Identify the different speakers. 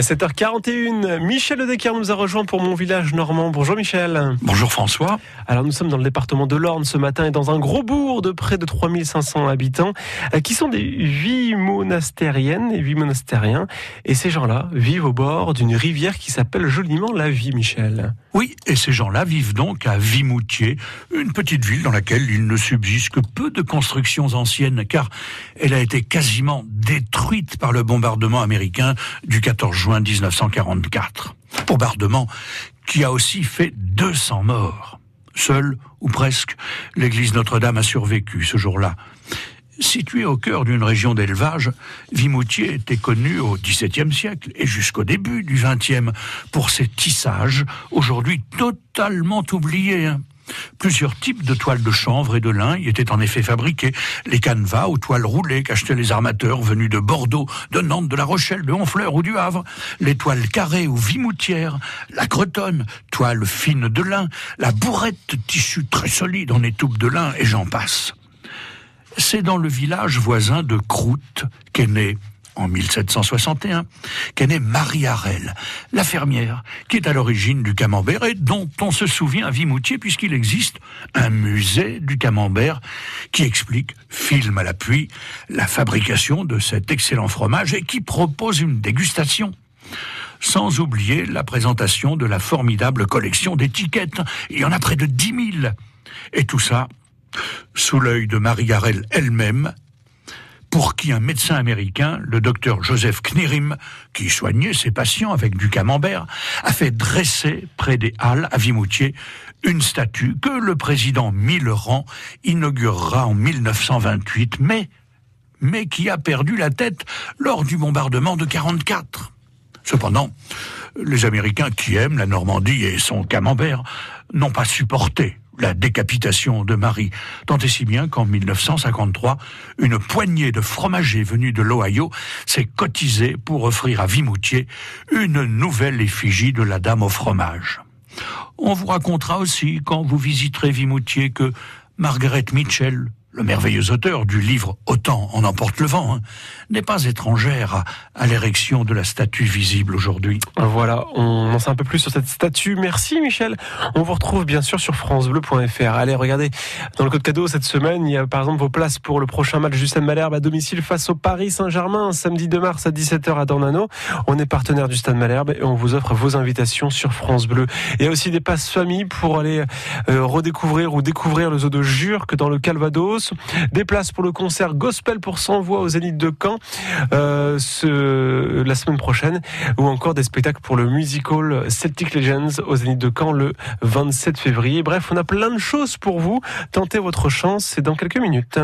Speaker 1: À 7h41, Michel Ledecker nous a rejoint pour mon village normand. Bonjour Michel.
Speaker 2: Bonjour François.
Speaker 1: Alors nous sommes dans le département de l'Orne ce matin et dans un gros bourg de près de 3500 habitants euh, qui sont des huit monastériennes et huit monastériens. Et ces gens-là vivent au bord d'une rivière qui s'appelle joliment la Vie, Michel.
Speaker 2: Oui, et ces gens-là vivent donc à Vimoutier, une petite ville dans laquelle il ne subsiste que peu de constructions anciennes car elle a été quasiment détruite par le bombardement américain du 14 juin 1944. Bombardement qui a aussi fait 200 morts. Seule, ou presque, l'église Notre-Dame a survécu ce jour-là. Située au cœur d'une région d'élevage, Vimoutier était connu au XVIIe siècle et jusqu'au début du XXe pour ses tissages, aujourd'hui totalement oubliés. Plusieurs types de toiles de chanvre et de lin y étaient en effet fabriqués. Les canevas aux toiles roulées qu'achetaient les armateurs venus de Bordeaux, de Nantes, de La Rochelle, de Honfleur ou du Havre. Les toiles carrées ou vimoutières, la cretonne, toile fine de lin, la bourrette, tissu très solide en étoupe de lin, et j'en passe. C'est dans le village voisin de Croûte qu'est né en 1761, qu'est née Marie Harel, la fermière, qui est à l'origine du camembert et dont on se souvient à Vimoutier puisqu'il existe un musée du camembert qui explique, film à l'appui, la fabrication de cet excellent fromage et qui propose une dégustation sans oublier la présentation de la formidable collection d'étiquettes. Il y en a près de dix mille. Et tout ça sous l'œil de Marie Garel elle-même, pour qui un médecin américain, le docteur Joseph Knirim, qui soignait ses patients avec du camembert, a fait dresser près des Halles à Vimoutier une statue que le président Millerand inaugurera en 1928, mais, mais qui a perdu la tête lors du bombardement de 44. Cependant, les Américains qui aiment la Normandie et son camembert n'ont pas supporté la décapitation de Marie, tant et si bien qu'en 1953, une poignée de fromagers venus de l'Ohio s'est cotisée pour offrir à Vimoutier une nouvelle effigie de la dame au fromage. On vous racontera aussi, quand vous visiterez Vimoutier, que Margaret Mitchell, le merveilleux auteur du livre Autant en emporte le vent, hein, n'est pas étrangère à, l'érection de la statue visible aujourd'hui.
Speaker 1: Voilà, on en sait un peu plus sur cette statue. Merci Michel. On vous retrouve bien sûr sur francebleu.fr. Allez, regardez, dans le code cadeau cette semaine, il y a par exemple vos places pour le prochain match du Stade Malherbe à domicile face au Paris Saint-Germain, samedi 2 mars à 17h à Dornano. On est partenaire du Stade Malherbe et on vous offre vos invitations sur France Bleu. Il y a aussi des passes famille pour aller euh, redécouvrir ou découvrir le zoo de Jure que dans le Calvados. Des places pour le concert Gospel pour 100 voix aux Zénith de Caen euh, la semaine prochaine, ou encore des spectacles pour le musical Celtic Legends aux Zénith de Caen le 27 février. Bref, on a plein de choses pour vous. Tentez votre chance, c'est dans quelques minutes.